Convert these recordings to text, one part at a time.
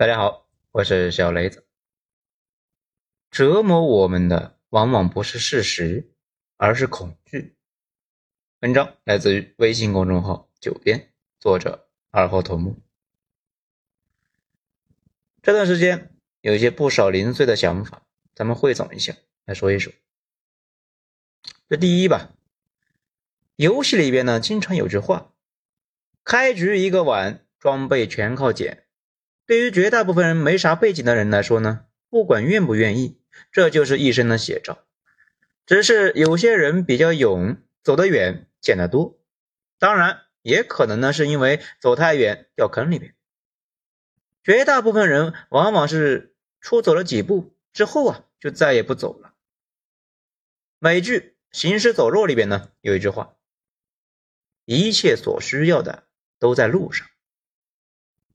大家好，我是小雷子。折磨我们的往往不是事实，而是恐惧。文章来自于微信公众号“九编”，作者二号头目。这段时间有一些不少零碎的想法，咱们汇总一下来说一说。这第一吧，游戏里边呢，经常有句话：“开局一个碗，装备全靠捡。”对于绝大部分人没啥背景的人来说呢，不管愿不愿意，这就是一生的写照。只是有些人比较勇，走得远，捡得多。当然，也可能呢是因为走太远掉坑里面。绝大部分人往往是出走了几步之后啊，就再也不走了。美剧《行尸走肉》里边呢有一句话：“一切所需要的都在路上。”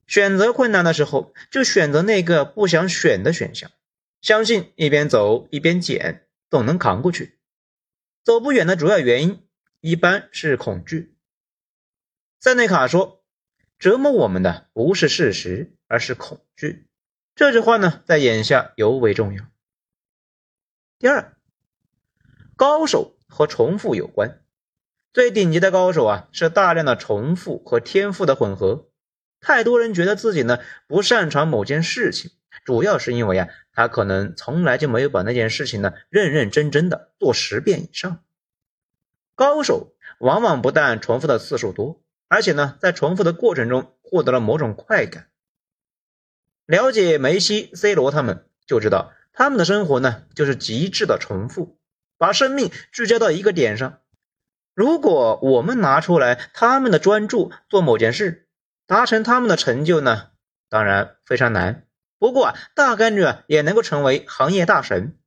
选择困难的时候，就选择那个不想选的选项，相信一边走一边捡，总能扛过去。走不远的主要原因一般是恐惧。塞内卡说：“折磨我们的不是事实，而是恐惧。”这句话呢，在眼下尤为重要。第二，高手和重复有关。最顶级的高手啊，是大量的重复和天赋的混合。太多人觉得自己呢不擅长某件事情，主要是因为啊，他可能从来就没有把那件事情呢认认真真的做十遍以上。高手往往不但重复的次数多，而且呢，在重复的过程中获得了某种快感。了解梅西、C 罗他们，就知道他们的生活呢就是极致的重复，把生命聚焦到一个点上。如果我们拿出来他们的专注做某件事，达成他们的成就呢，当然非常难。不过，大概率啊也能够成为行业大神，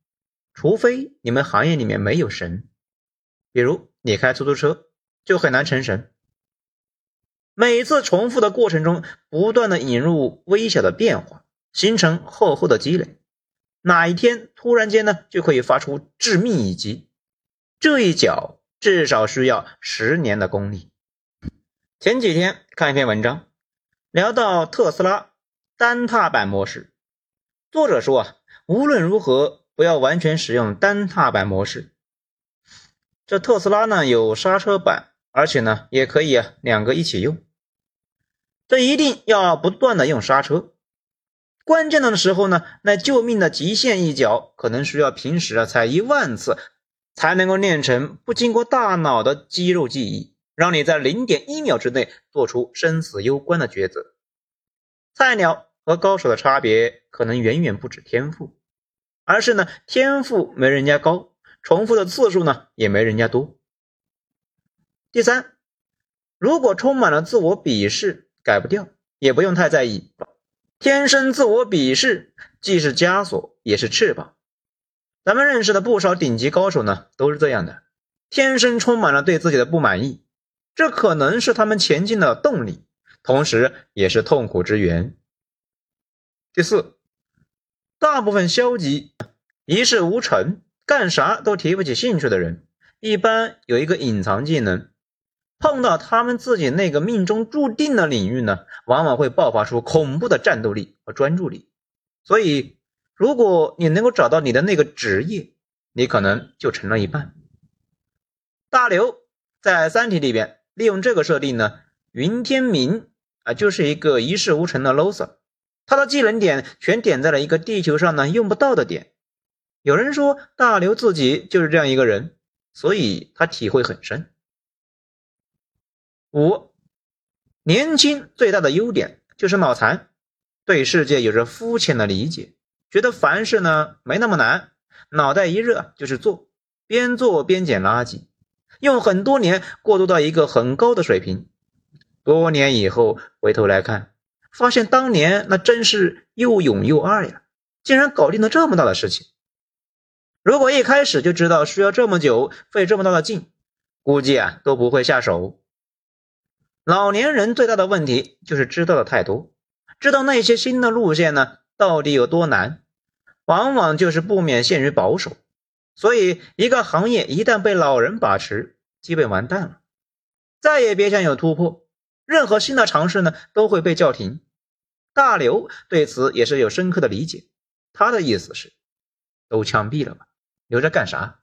除非你们行业里面没有神。比如你开出租车就很难成神。每次重复的过程中，不断的引入微小的变化，形成厚厚的积累，哪一天突然间呢，就可以发出致命一击。这一脚至少需要十年的功力。前几天看一篇文章。聊到特斯拉单踏板模式，作者说啊，无论如何不要完全使用单踏板模式。这特斯拉呢有刹车板，而且呢也可以啊两个一起用。这一定要不断的用刹车，关键的时候呢，那救命的极限一脚，可能需要平时啊踩一万次才能够练成不经过大脑的肌肉记忆。让你在零点一秒之内做出生死攸关的抉择。菜鸟和高手的差别可能远远不止天赋，而是呢天赋没人家高，重复的次数呢也没人家多。第三，如果充满了自我鄙视，改不掉也不用太在意。天生自我鄙视既是枷锁也是翅膀。咱们认识的不少顶级高手呢都是这样的，天生充满了对自己的不满意。这可能是他们前进的动力，同时也是痛苦之源。第四，大部分消极、一事无成、干啥都提不起兴趣的人，一般有一个隐藏技能，碰到他们自己那个命中注定的领域呢，往往会爆发出恐怖的战斗力和专注力。所以，如果你能够找到你的那个职业，你可能就成了一半。大刘在《三体》里边。利用这个设定呢，云天明啊就是一个一事无成的 loser，他的技能点全点在了一个地球上呢用不到的点。有人说大刘自己就是这样一个人，所以他体会很深。五，年轻最大的优点就是脑残，对世界有着肤浅的理解，觉得凡事呢没那么难，脑袋一热就是做，边做边捡垃圾。用很多年过渡到一个很高的水平，多年以后回头来看，发现当年那真是又勇又二呀，竟然搞定了这么大的事情。如果一开始就知道需要这么久，费这么大的劲，估计啊都不会下手。老年人最大的问题就是知道的太多，知道那些新的路线呢到底有多难，往往就是不免陷于保守。所以，一个行业一旦被老人把持，基本完蛋了，再也别想有突破。任何新的尝试呢，都会被叫停。大刘对此也是有深刻的理解，他的意思是，都枪毙了吧，留着干啥？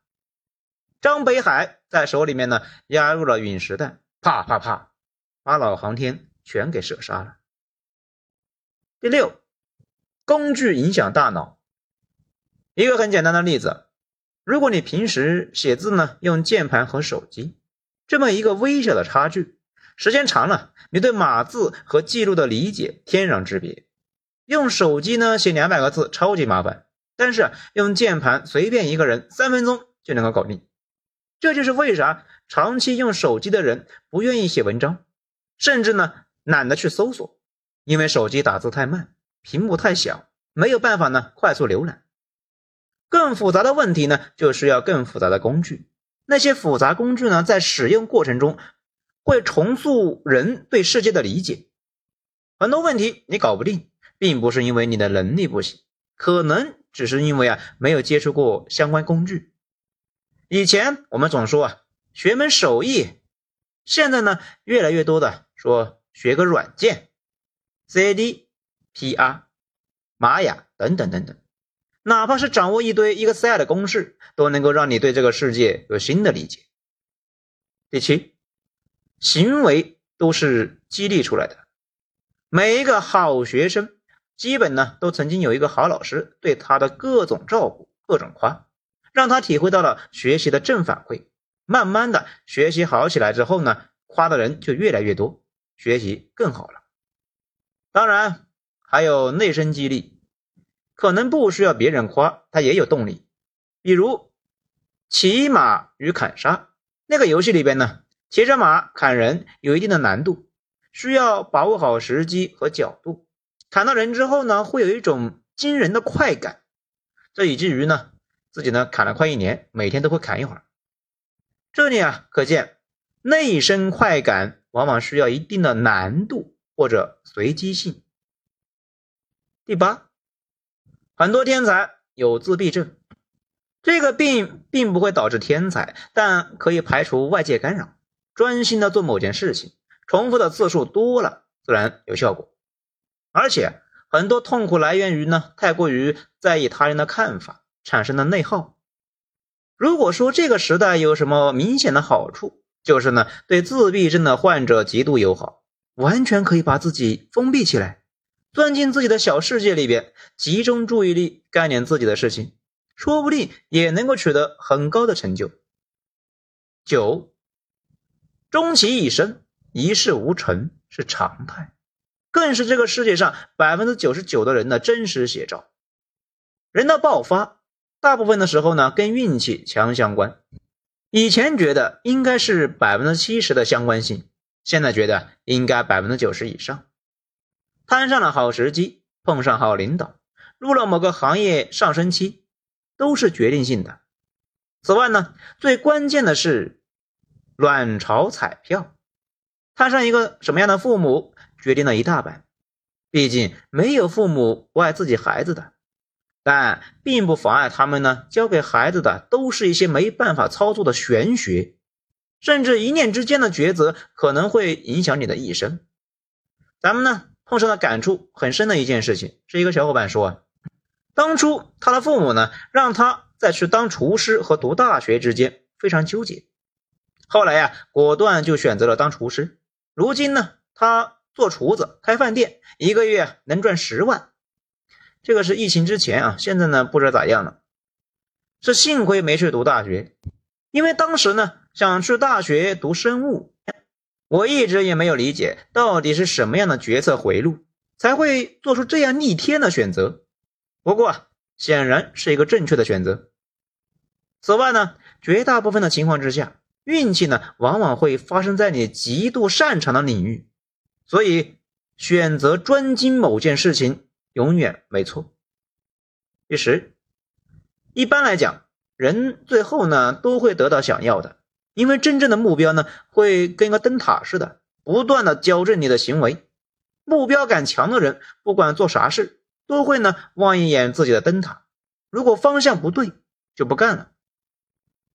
张北海在手里面呢，压入了陨石弹，啪啪啪，把老航天全给射杀了。第六，工具影响大脑。一个很简单的例子，如果你平时写字呢用键盘和手机，这么一个微小的差距，时间长了，你对码字和记录的理解天壤之别。用手机呢写两百个字超级麻烦，但是用键盘随便一个人三分钟就能够搞定。这就是为啥长期用手机的人不愿意写文章，甚至呢懒得去搜索，因为手机打字太慢，屏幕太小，没有办法呢快速浏览。更复杂的问题呢，就需要更复杂的工具。那些复杂工具呢，在使用过程中会重塑人对世界的理解。很多问题你搞不定，并不是因为你的能力不行，可能只是因为啊没有接触过相关工具。以前我们总说啊，学门手艺，现在呢，越来越多的说学个软件，CAD、PR、玛雅等等等等，哪怕是掌握一堆 Excel 的公式，都能够让你对这个世界有新的理解。第七，行为都是激励出来的，每一个好学生，基本呢都曾经有一个好老师对他的各种照顾、各种夸。让他体会到了学习的正反馈，慢慢的学习好起来之后呢，夸的人就越来越多，学习更好了。当然还有内生激励，可能不需要别人夸，他也有动力。比如骑马与砍杀那个游戏里边呢，骑着马砍人有一定的难度，需要把握好时机和角度，砍到人之后呢，会有一种惊人的快感，这以至于呢。自己呢砍了快一年，每天都会砍一会儿。这里啊，可见内生快感往往需要一定的难度或者随机性。第八，很多天才有自闭症，这个病并不会导致天才，但可以排除外界干扰，专心的做某件事情，重复的次数多了，自然有效果。而且很多痛苦来源于呢，太过于在意他人的看法。产生的内耗。如果说这个时代有什么明显的好处，就是呢，对自闭症的患者极度友好，完全可以把自己封闭起来，钻进自己的小世界里边，集中注意力干点自己的事情，说不定也能够取得很高的成就。九，终其一生一事无成是常态，更是这个世界上百分之九十九的人的真实写照。人的爆发。大部分的时候呢，跟运气强相关。以前觉得应该是百分之七十的相关性，现在觉得应该百分之九十以上。摊上了好时机，碰上好领导，入了某个行业上升期，都是决定性的。此外呢，最关键的是卵巢彩票，摊上一个什么样的父母，决定了一大半。毕竟没有父母不爱自己孩子的。但并不妨碍他们呢，教给孩子的都是一些没办法操作的玄学，甚至一念之间的抉择可能会影响你的一生。咱们呢碰上了感触很深的一件事情，是一个小伙伴说啊，当初他的父母呢让他在去当厨师和读大学之间非常纠结，后来呀果断就选择了当厨师。如今呢他做厨子开饭店，一个月能赚十万。这个是疫情之前啊，现在呢不知道咋样了。是幸亏没去读大学，因为当时呢想去大学读生物，我一直也没有理解到底是什么样的决策回路才会做出这样逆天的选择。不过显然是一个正确的选择。此外呢，绝大部分的情况之下，运气呢往往会发生在你极度擅长的领域，所以选择专精某件事情。永远没错。第十，一般来讲，人最后呢都会得到想要的，因为真正的目标呢会跟个灯塔似的，不断的矫正你的行为。目标感强的人，不管做啥事，都会呢望一眼自己的灯塔，如果方向不对，就不干了。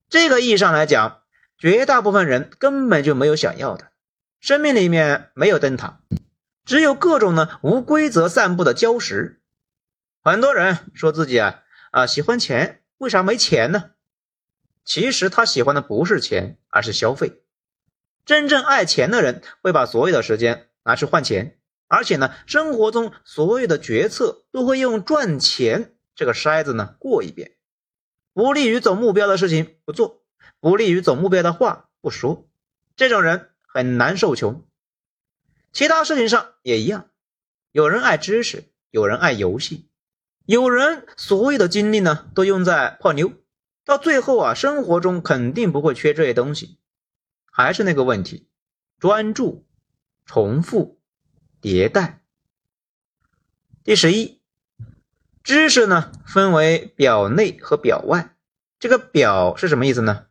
这个意义上来讲，绝大部分人根本就没有想要的，生命里面没有灯塔。只有各种呢无规则散布的礁石。很多人说自己啊啊喜欢钱，为啥没钱呢？其实他喜欢的不是钱，而是消费。真正爱钱的人会把所有的时间拿去换钱，而且呢，生活中所有的决策都会用赚钱这个筛子呢过一遍。不利于走目标的事情不做，不利于走目标的话不说。这种人很难受穷。其他事情上也一样，有人爱知识，有人爱游戏，有人所有的精力呢都用在泡妞。到最后啊，生活中肯定不会缺这些东西。还是那个问题，专注、重复、迭代。第十一，知识呢分为表内和表外。这个“表”是什么意思呢？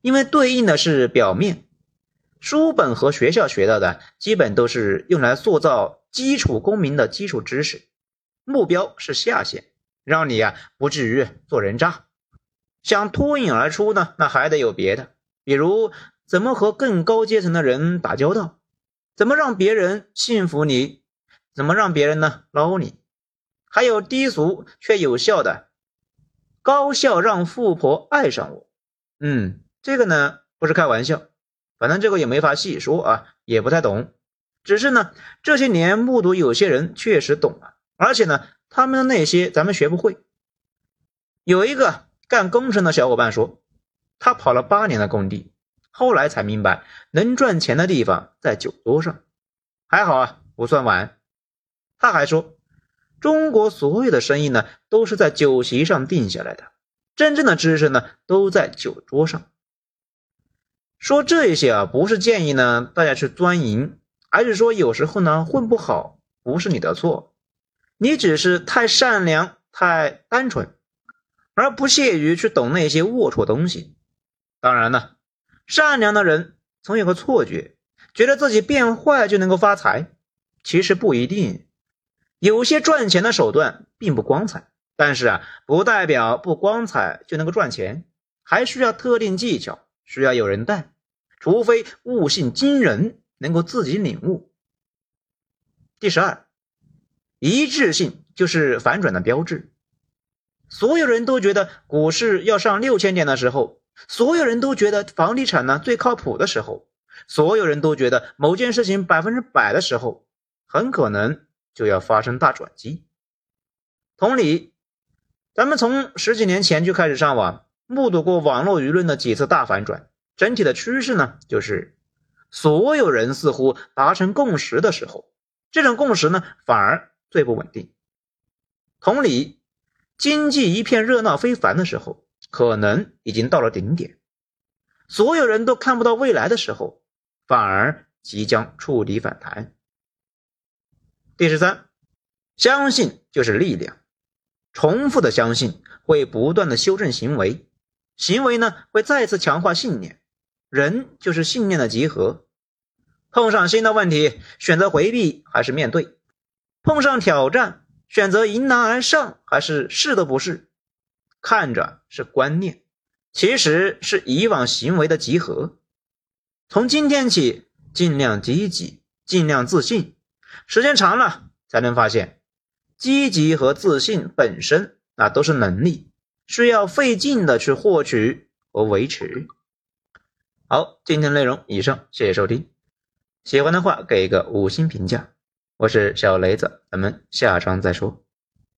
因为对应的是表面。书本和学校学到的基本都是用来塑造基础公民的基础知识，目标是下限，让你呀不至于做人渣。想脱颖而出呢，那还得有别的，比如怎么和更高阶层的人打交道，怎么让别人信服你，怎么让别人呢捞你，还有低俗却有效的高效让富婆爱上我。嗯，这个呢不是开玩笑，反正这个也没法细说啊，也不太懂。只是呢这些年目睹有些人确实懂了，而且呢他们的那些咱们学不会。有一个。干工程的小伙伴说，他跑了八年的工地，后来才明白能赚钱的地方在酒桌上。还好啊，不算晚。他还说，中国所有的生意呢，都是在酒席上定下来的，真正的知识呢，都在酒桌上。说这些啊，不是建议呢大家去钻营，而是说有时候呢混不好不是你的错，你只是太善良、太单纯。而不屑于去懂那些龌龊东西。当然了，善良的人总有个错觉，觉得自己变坏就能够发财。其实不一定，有些赚钱的手段并不光彩，但是啊，不代表不光彩就能够赚钱，还需要特定技巧，需要有人带。除非悟性惊人，能够自己领悟。第十二，一致性就是反转的标志。所有人都觉得股市要上六千点的时候，所有人都觉得房地产呢最靠谱的时候，所有人都觉得某件事情百分之百的时候，很可能就要发生大转机。同理，咱们从十几年前就开始上网，目睹过网络舆论的几次大反转。整体的趋势呢，就是所有人似乎达成共识的时候，这种共识呢反而最不稳定。同理。经济一片热闹非凡的时候，可能已经到了顶点；所有人都看不到未来的时候，反而即将触底反弹。第十三，相信就是力量。重复的相信会不断的修正行为，行为呢会再次强化信念。人就是信念的集合。碰上新的问题，选择回避还是面对？碰上挑战。选择迎难而上，还是试都不试？看着是观念，其实是以往行为的集合。从今天起，尽量积极，尽量自信。时间长了，才能发现，积极和自信本身那都是能力，需要费劲的去获取和维持。好，今天内容以上，谢谢收听。喜欢的话，给一个五星评价。我是小雷子，咱们下章再说。